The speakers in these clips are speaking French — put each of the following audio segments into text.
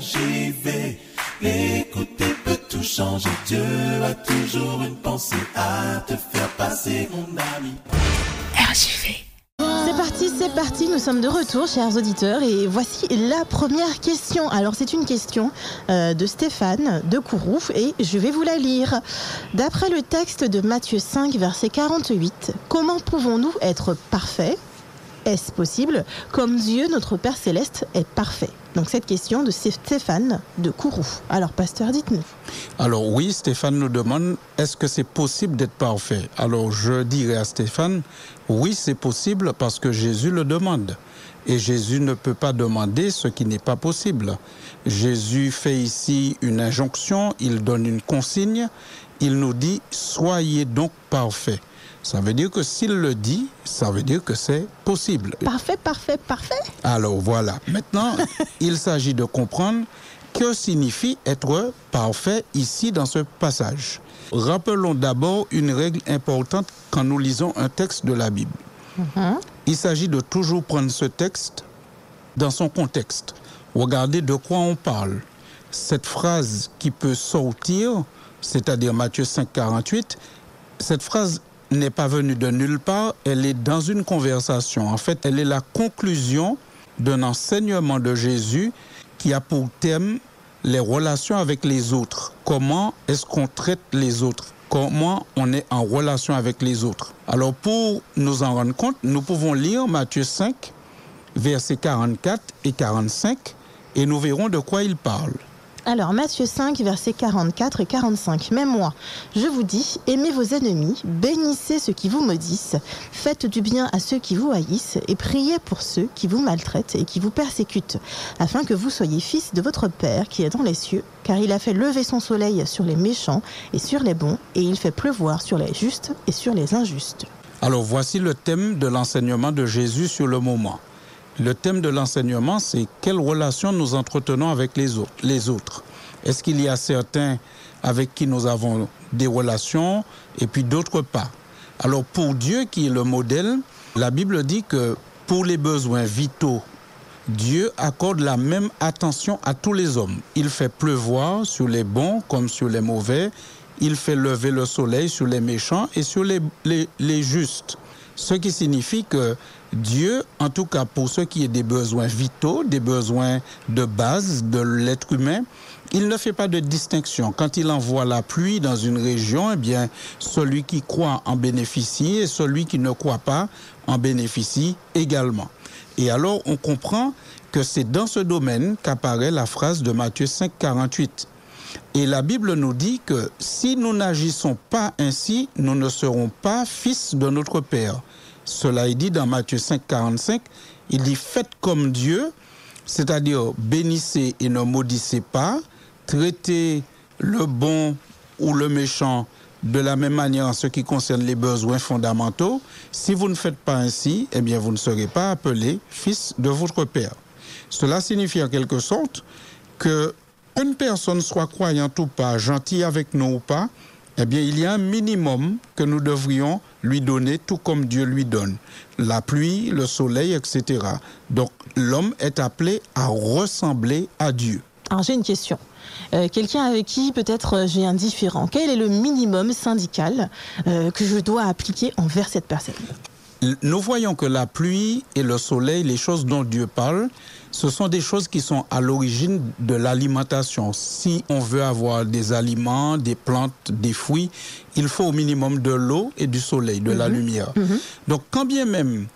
RJV. Écouter peut tout changer. Dieu a toujours une pensée à te faire passer, mon ami. RJV. C'est parti, c'est parti, nous sommes de retour, chers auditeurs, et voici la première question. Alors, c'est une question euh, de Stéphane de Kourou, et je vais vous la lire. D'après le texte de Matthieu 5, verset 48, comment pouvons-nous être parfaits? Est-ce possible? Comme Dieu, notre Père céleste, est parfait. Donc, cette question de Stéphane de Kourou. Alors, pasteur, dites-nous. Alors, oui, Stéphane nous demande est-ce que c'est possible d'être parfait? Alors, je dirais à Stéphane oui, c'est possible parce que Jésus le demande. Et Jésus ne peut pas demander ce qui n'est pas possible. Jésus fait ici une injonction, il donne une consigne, il nous dit soyez donc parfaits. Ça veut dire que s'il le dit, ça veut dire que c'est possible. Parfait, parfait, parfait. Alors voilà, maintenant, il s'agit de comprendre que signifie être parfait ici dans ce passage. Rappelons d'abord une règle importante quand nous lisons un texte de la Bible. Mhm. Il s'agit de toujours prendre ce texte dans son contexte. Regardez de quoi on parle. Cette phrase qui peut sortir, c'est-à-dire Matthieu 5, 48, cette phrase n'est pas venue de nulle part, elle est dans une conversation. En fait, elle est la conclusion d'un enseignement de Jésus qui a pour thème les relations avec les autres. Comment est-ce qu'on traite les autres? Comment on est en relation avec les autres? Alors pour nous en rendre compte, nous pouvons lire Matthieu 5, versets 44 et 45, et nous verrons de quoi il parle. Alors, Matthieu 5, versets 44 et 45. Mais moi, je vous dis, aimez vos ennemis, bénissez ceux qui vous maudissent, faites du bien à ceux qui vous haïssent, et priez pour ceux qui vous maltraitent et qui vous persécutent, afin que vous soyez fils de votre Père qui est dans les cieux, car il a fait lever son soleil sur les méchants et sur les bons, et il fait pleuvoir sur les justes et sur les injustes. Alors voici le thème de l'enseignement de Jésus sur le moment. Le thème de l'enseignement, c'est quelle relation nous entretenons avec les autres. Est-ce qu'il y a certains avec qui nous avons des relations et puis d'autres pas? Alors pour Dieu qui est le modèle, la Bible dit que pour les besoins vitaux, Dieu accorde la même attention à tous les hommes. Il fait pleuvoir sur les bons comme sur les mauvais. Il fait lever le soleil sur les méchants et sur les, les justes. Ce qui signifie que Dieu, en tout cas pour ce qui est des besoins vitaux, des besoins de base de l'être humain, il ne fait pas de distinction. Quand il envoie la pluie dans une région, eh bien, celui qui croit en bénéficie et celui qui ne croit pas en bénéficie également. Et alors, on comprend que c'est dans ce domaine qu'apparaît la phrase de Matthieu 5, 48. Et la Bible nous dit que si nous n'agissons pas ainsi, nous ne serons pas fils de notre Père. Cela est dit dans Matthieu 5, 45. Il dit faites comme Dieu, c'est-à-dire bénissez et ne maudissez pas, traitez le bon ou le méchant de la même manière en ce qui concerne les besoins fondamentaux. Si vous ne faites pas ainsi, eh bien vous ne serez pas appelé fils de votre Père. Cela signifie en quelque sorte que une personne soit croyante ou pas, gentille avec nous ou pas, eh bien, il y a un minimum que nous devrions lui donner, tout comme Dieu lui donne. La pluie, le soleil, etc. Donc, l'homme est appelé à ressembler à Dieu. Alors, j'ai une question. Euh, Quelqu'un avec qui peut-être j'ai un différent. Quel est le minimum syndical euh, que je dois appliquer envers cette personne? Nous voyons que la pluie et le soleil, les choses dont Dieu parle, ce sont des choses qui sont à l'origine de l'alimentation. Si on veut avoir des aliments, des plantes, des fruits, il faut au minimum de l'eau et du soleil, de la lumière. Donc quand bien même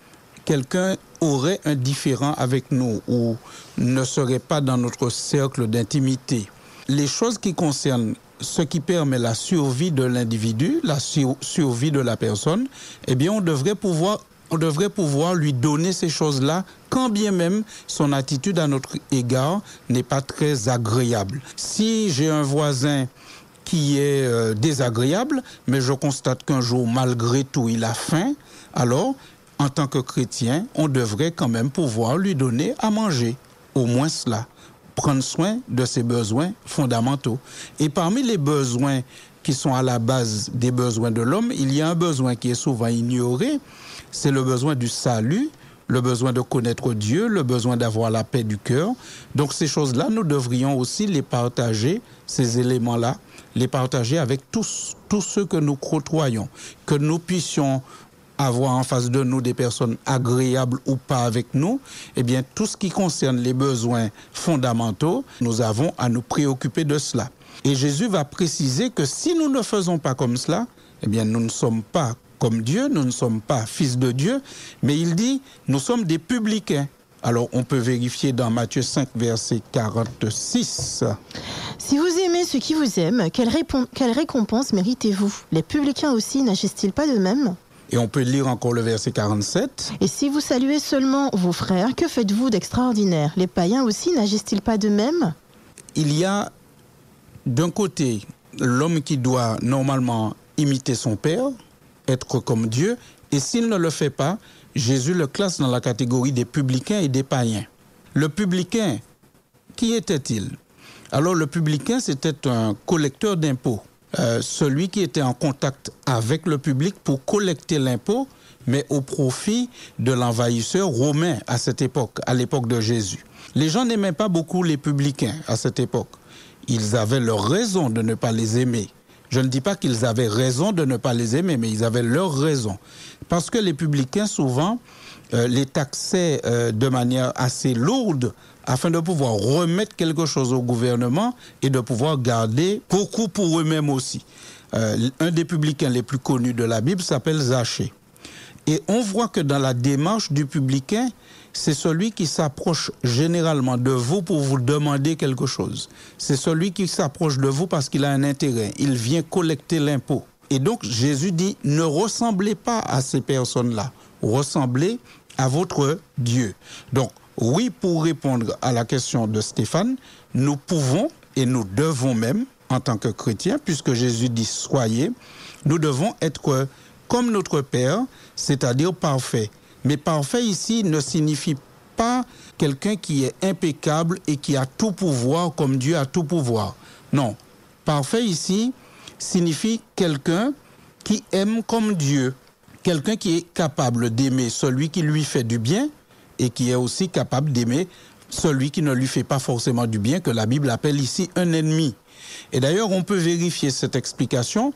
quelqu'un aurait un différent avec nous ou ne serait pas dans notre cercle d'intimité, les choses qui concernent ce qui permet la survie de l'individu, la sur- survie de la personne, eh bien on devrait pouvoir on devrait pouvoir lui donner ces choses-là, quand bien même son attitude à notre égard n'est pas très agréable. Si j'ai un voisin qui est euh, désagréable, mais je constate qu'un jour, malgré tout, il a faim, alors, en tant que chrétien, on devrait quand même pouvoir lui donner à manger, au moins cela, prendre soin de ses besoins fondamentaux. Et parmi les besoins qui sont à la base des besoins de l'homme, il y a un besoin qui est souvent ignoré, c'est le besoin du salut le besoin de connaître Dieu, le besoin d'avoir la paix du cœur. Donc ces choses-là, nous devrions aussi les partager, ces éléments-là, les partager avec tous, tous ceux que nous côtoyons, que nous puissions avoir en face de nous des personnes agréables ou pas avec nous, eh bien, tout ce qui concerne les besoins fondamentaux, nous avons à nous préoccuper de cela. Et Jésus va préciser que si nous ne faisons pas comme cela, eh bien, nous ne sommes pas comme Dieu, nous ne sommes pas fils de Dieu, mais il dit, nous sommes des publicains. Alors, on peut vérifier dans Matthieu 5, verset 46. Si vous aimez ceux qui vous aiment, quelle, récompense méritez-vous? Les publicains aussi n'agissent-ils pas de même et on peut lire encore le verset 47. Et si vous saluez seulement vos frères, que faites-vous d'extraordinaire? Les païens aussi n'agissent-ils pas de même Il y a d'un côté l'homme qui doit normalement imiter son Père, être comme Dieu, et s'il ne le fait pas, Jésus le classe dans la catégorie des publicains et des païens. Le publicain, qui était-il? Alors le publicain, c'était un collecteur d'impôts. Euh, celui qui était en contact avec le public pour collecter l'impôt, mais au profit de l'envahisseur romain à cette époque, à l'époque de Jésus. Les gens n'aimaient pas beaucoup les publicains à cette époque. Ils avaient leur raison de ne pas les aimer. Je ne dis pas qu'ils avaient raison de ne pas les aimer, mais ils avaient leur raison. Parce que les publicains, souvent, les taxaient euh, de manière assez lourde afin de pouvoir remettre quelque chose au gouvernement et de pouvoir garder beaucoup pour eux-mêmes aussi. Euh, un des publicains les plus connus de la Bible s'appelle Zachée. Et on voit que dans la démarche du publicain, c'est celui qui s'approche généralement de vous pour vous demander quelque chose. C'est celui qui s'approche de vous parce qu'il a un intérêt. Il vient collecter l'impôt. Et donc Jésus dit, ne ressemblez pas à ces personnes-là. Ressemblez à votre Dieu. Donc oui, pour répondre à la question de Stéphane, nous pouvons et nous devons même, en tant que chrétiens, puisque Jésus dit soyez, nous devons être comme notre Père, c'est-à-dire parfait. Mais parfait ici ne signifie pas quelqu'un qui est impeccable et qui a tout pouvoir comme Dieu a tout pouvoir. Non, parfait ici signifie quelqu'un qui aime comme Dieu, quelqu'un qui est capable d'aimer celui qui lui fait du bien et qui est aussi capable d'aimer celui qui ne lui fait pas forcément du bien, que la Bible appelle ici un ennemi. Et d'ailleurs, on peut vérifier cette explication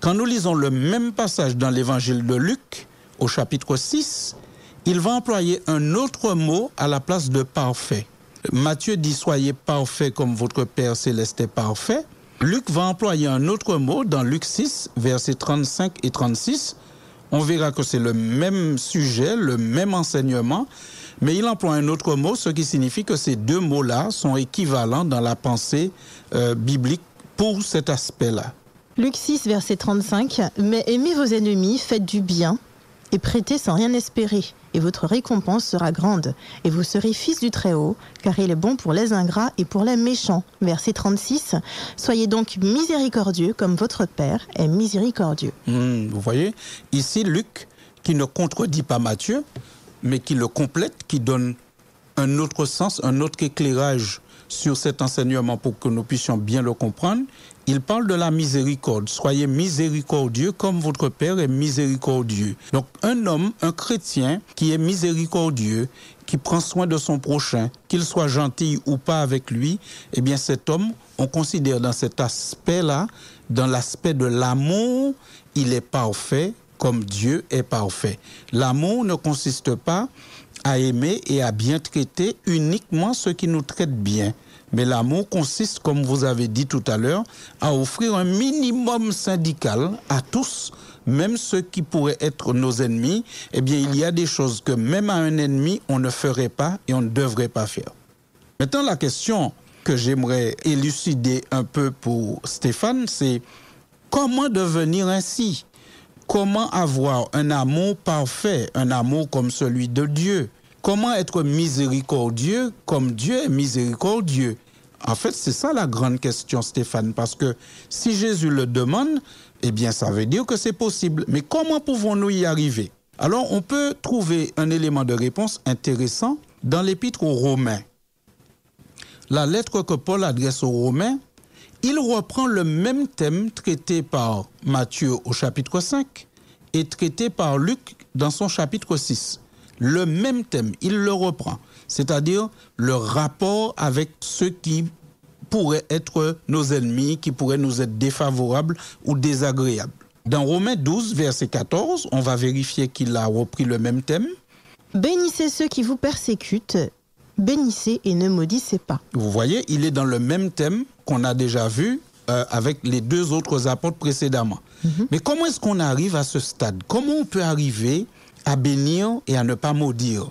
quand nous lisons le même passage dans l'évangile de Luc, au chapitre 6, il va employer un autre mot à la place de parfait. Matthieu dit Soyez parfait comme votre Père céleste est parfait. Luc va employer un autre mot dans Luc 6, versets 35 et 36. On verra que c'est le même sujet, le même enseignement, mais il emploie un autre mot, ce qui signifie que ces deux mots-là sont équivalents dans la pensée euh, biblique pour cet aspect-là. Luc 6, verset 35, Mais aimez vos ennemis, faites du bien, et prêtez sans rien espérer, et votre récompense sera grande, et vous serez fils du Très-Haut, car il est bon pour les ingrats et pour les méchants. Verset 36, Soyez donc miséricordieux comme votre Père est miséricordieux. Hmm, vous voyez, ici Luc, qui ne contredit pas Matthieu, mais qui le complète, qui donne un autre sens, un autre éclairage sur cet enseignement pour que nous puissions bien le comprendre. Il parle de la miséricorde. Soyez miséricordieux comme votre Père est miséricordieux. Donc un homme, un chrétien qui est miséricordieux, qui prend soin de son prochain, qu'il soit gentil ou pas avec lui, eh bien cet homme, on considère dans cet aspect-là, dans l'aspect de l'amour, il est parfait comme Dieu est parfait. L'amour ne consiste pas à aimer et à bien traiter uniquement ceux qui nous traitent bien. Mais l'amour consiste, comme vous avez dit tout à l'heure, à offrir un minimum syndical à tous, même ceux qui pourraient être nos ennemis. Eh bien, il y a des choses que même à un ennemi, on ne ferait pas et on ne devrait pas faire. Maintenant, la question que j'aimerais élucider un peu pour Stéphane, c'est comment devenir ainsi? Comment avoir un amour parfait, un amour comme celui de Dieu? Comment être miséricordieux comme Dieu est miséricordieux? En fait, c'est ça la grande question, Stéphane, parce que si Jésus le demande, eh bien, ça veut dire que c'est possible. Mais comment pouvons-nous y arriver? Alors, on peut trouver un élément de réponse intéressant dans l'épître aux Romains. La lettre que Paul adresse aux Romains il reprend le même thème traité par Matthieu au chapitre 5 et traité par Luc dans son chapitre 6. Le même thème, il le reprend, c'est-à-dire le rapport avec ceux qui pourraient être nos ennemis, qui pourraient nous être défavorables ou désagréables. Dans Romains 12, verset 14, on va vérifier qu'il a repris le même thème. Bénissez ceux qui vous persécutent, bénissez et ne maudissez pas. Vous voyez, il est dans le même thème qu'on a déjà vu euh, avec les deux autres apôtres précédemment. Mais comment est-ce qu'on arrive à ce stade? Comment on peut arriver à bénir et à ne pas maudire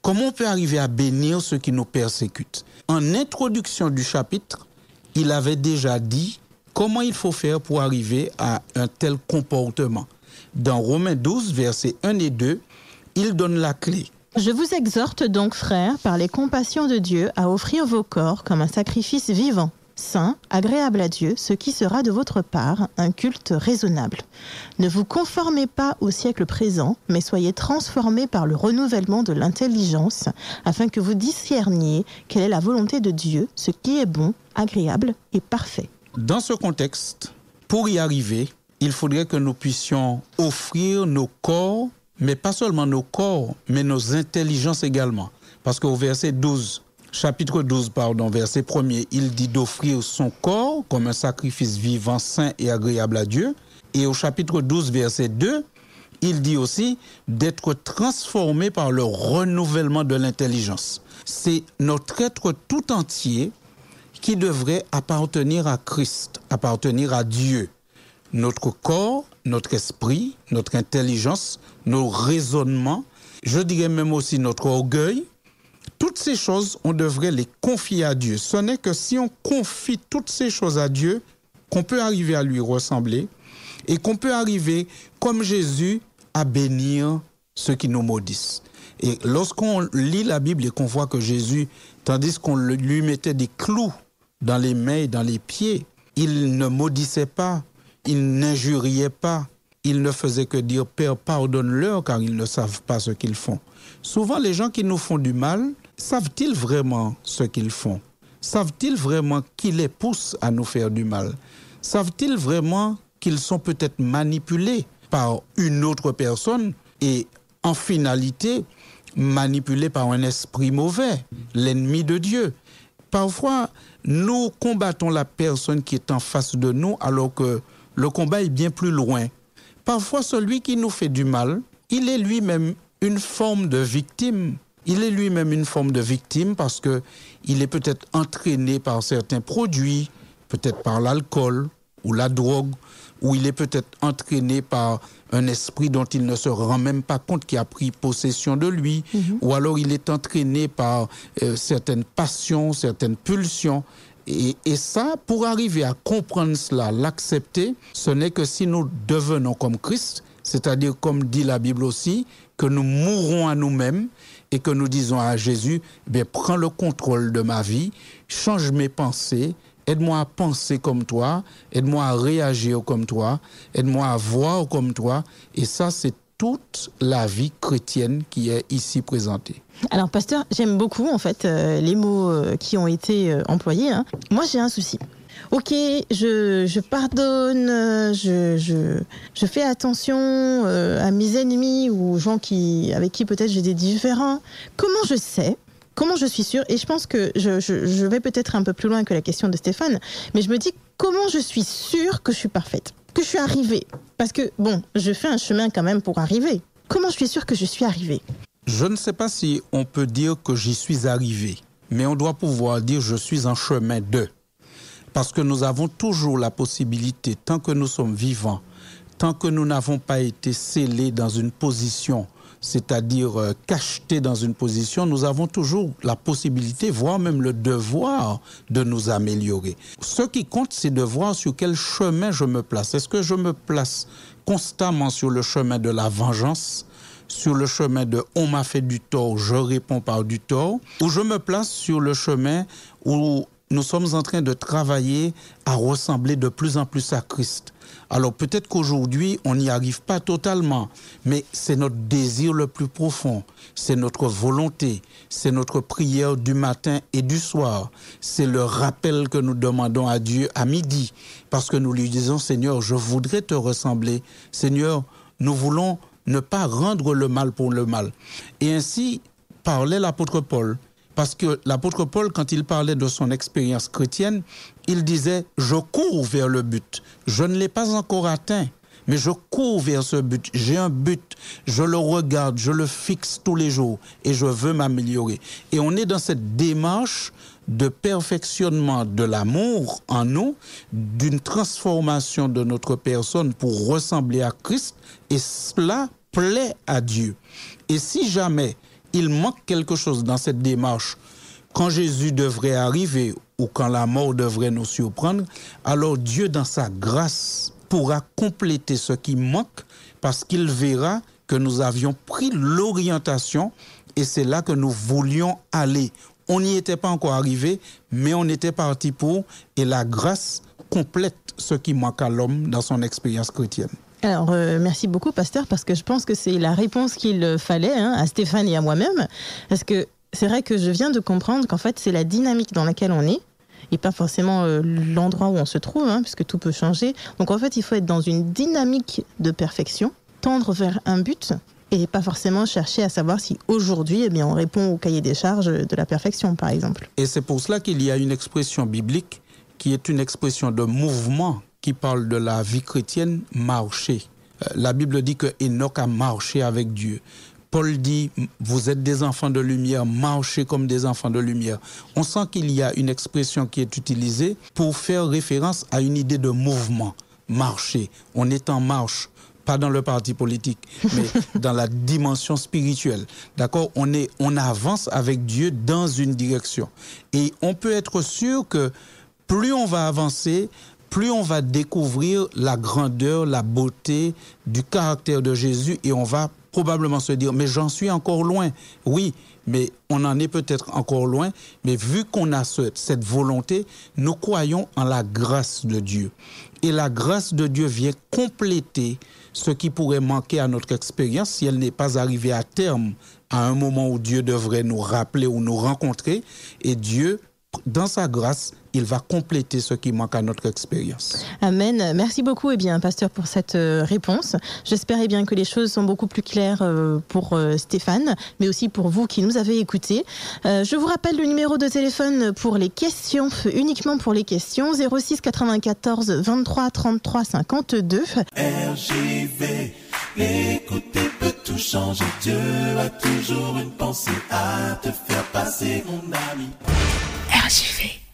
Comment on peut arriver à bénir ceux qui nous persécutent? En introduction du chapitre, il avait déjà dit comment il faut faire pour arriver à un tel comportement. Dans Romains 12, versets 1 et 2, il donne la clé. Je vous exhorte donc, frères, par les compassions de Dieu, à offrir vos corps comme un sacrifice vivant, saint, agréable à Dieu, ce qui sera de votre part un culte raisonnable. Ne vous conformez pas au siècle présent, mais soyez transformés par le renouvellement de l'intelligence, afin que vous discerniez quelle est la volonté de Dieu, ce qui est bon, agréable et parfait. Dans ce contexte, pour y arriver, il faudrait que nous puissions offrir nos corps, mais pas seulement nos corps, mais nos intelligences également. Parce qu'au verset 12, chapitre 12, pardon, verset 1er, il dit d'offrir son corps comme un sacrifice vivant, saint et agréable à Dieu. Et au chapitre 12, verset 2, il dit aussi d'être transformé par le renouvellement de l'intelligence. C'est notre être tout entier qui devrait appartenir à Christ, appartenir à Dieu. Notre corps, notre esprit, notre intelligence, nos raisonnements, je dirais même aussi notre orgueil, toutes ces choses, on devrait les confier à Dieu. Ce n'est que si on confie toutes ces choses à Dieu qu'on peut arriver à lui ressembler et qu'on peut arriver, comme Jésus, à bénir ceux qui nous maudissent. Et lorsqu'on lit la Bible et qu'on voit que Jésus, tandis qu'on lui mettait des clous dans les mains et dans les pieds, il ne maudissait pas, il n'injuriait pas, il ne faisait que dire Père, pardonne-leur car ils ne savent pas ce qu'ils font. Souvent, les gens qui nous font du mal, savent-ils vraiment ce qu'ils font? Savent-ils vraiment qui les pousse à nous faire du mal? Savent-ils vraiment qu'ils sont peut-être manipulés par une autre personne et en finalité manipulés par un esprit mauvais, l'ennemi de Dieu? Parfois, nous combattons la personne qui est en face de nous alors que le combat est bien plus loin. Parfois, celui qui nous fait du mal, il est lui-même une forme de victime. Il est lui-même une forme de victime parce que il est peut-être entraîné par certains produits, peut-être par l'alcool ou la drogue, ou il est peut-être entraîné par un esprit dont il ne se rend même pas compte qui a pris possession de lui, ou alors il est entraîné par euh, certaines passions, certaines pulsions. Et, et, ça, pour arriver à comprendre cela, l'accepter, ce n'est que si nous devenons comme Christ, c'est-à-dire comme dit la Bible aussi, que nous mourrons à nous-mêmes et que nous disons à Jésus, eh prends le contrôle de ma vie, change mes pensées, aide-moi à penser comme toi, aide-moi à réagir comme toi, aide-moi à voir comme toi. Et ça, c'est toute la vie chrétienne qui est ici présentée. Alors, pasteur, j'aime beaucoup en fait euh, les mots euh, qui ont été euh, employés. Hein. Moi, j'ai un souci. Ok, je, pardonne, je, fais attention à mes ennemis ou aux gens qui, avec qui peut-être j'ai des différends. Comment je sais? Comment je suis sûre? Et je pense que je, je, vais peut-être un peu plus loin que la question de Stéphane, mais je me dis comment je suis sûre que je suis parfaite, que je suis arrivée? Parce que, bon, je fais un chemin quand même pour arriver. Comment je suis sûre que je suis arrivée? Je ne sais pas si on peut dire que j'y suis arrivé, mais on doit pouvoir dire je suis en chemin de. Parce que nous avons toujours la possibilité, tant que nous sommes vivants, tant que nous n'avons pas été scellés dans une position, c'est-à-dire euh, cachetés dans une position, nous avons toujours la possibilité, voire même le devoir de nous améliorer. Ce qui compte, c'est de voir sur quel chemin je me place. Est-ce que je me place constamment sur le chemin de la vengeance sur le chemin de on m'a fait du tort, je réponds par du tort, ou je me place sur le chemin où nous sommes en train de travailler à ressembler de plus en plus à Christ. Alors peut-être qu'aujourd'hui, on n'y arrive pas totalement, mais c'est notre désir le plus profond, c'est notre volonté, c'est notre prière du matin et du soir, c'est le rappel que nous demandons à Dieu à midi, parce que nous lui disons, Seigneur, je voudrais te ressembler, Seigneur, nous voulons ne pas rendre le mal pour le mal. Et ainsi parlait l'apôtre Paul. Parce que l'apôtre Paul, quand il parlait de son expérience chrétienne, il disait, je cours vers le but. Je ne l'ai pas encore atteint, mais je cours vers ce but. J'ai un but, je le regarde, je le fixe tous les jours et je veux m'améliorer. Et on est dans cette démarche de perfectionnement de l'amour en nous, d'une transformation de notre personne pour ressembler à Christ, et cela plaît à Dieu. Et si jamais il manque quelque chose dans cette démarche, quand Jésus devrait arriver ou quand la mort devrait nous surprendre, alors Dieu, dans sa grâce, pourra compléter ce qui manque parce qu'il verra que nous avions pris l'orientation et c'est là que nous voulions aller. On n'y était pas encore arrivé, mais on était parti pour et la grâce complète ce qui manque à l'homme dans son expérience chrétienne. Alors, euh, merci beaucoup, pasteur, parce que je pense que c'est la réponse qu'il fallait hein, à Stéphane et à moi-même. Parce que c'est vrai que je viens de comprendre qu'en fait, c'est la dynamique dans laquelle on est et pas forcément euh, l'endroit où on se trouve, hein, puisque tout peut changer. Donc, en fait, il faut être dans une dynamique de perfection, tendre vers un but et pas forcément chercher à savoir si aujourd'hui, eh bien, on répond au cahier des charges de la perfection, par exemple. Et c'est pour cela qu'il y a une expression biblique qui est une expression de mouvement qui parle de la vie chrétienne, marcher. Euh, la Bible dit que Enoch a marché avec Dieu. Paul dit, vous êtes des enfants de lumière, marchez comme des enfants de lumière. On sent qu'il y a une expression qui est utilisée pour faire référence à une idée de mouvement, marcher. On est en marche, pas dans le parti politique, mais dans la dimension spirituelle. D'accord? On, est, on avance avec Dieu dans une direction. Et on peut être sûr que plus on va avancer, plus on va découvrir la grandeur, la beauté du caractère de Jésus et on va probablement se dire, mais j'en suis encore loin. Oui, mais on en est peut-être encore loin, mais vu qu'on a cette volonté, nous croyons en la grâce de Dieu. Et la grâce de Dieu vient compléter ce qui pourrait manquer à notre expérience si elle n'est pas arrivée à terme à un moment où Dieu devrait nous rappeler ou nous rencontrer. Et Dieu dans sa grâce, il va compléter ce qui manque à notre expérience. Amen. Merci beaucoup, eh bien, pasteur, pour cette euh, réponse. J'espère eh bien que les choses sont beaucoup plus claires euh, pour euh, Stéphane, mais aussi pour vous qui nous avez écoutés. je vous rappelle le numéro de téléphone pour les questions, uniquement pour les questions, 06 94 23 33 52. RJV, écouter peut tout changer. Dieu a toujours une pensée à te faire passer, mon ami. RGV.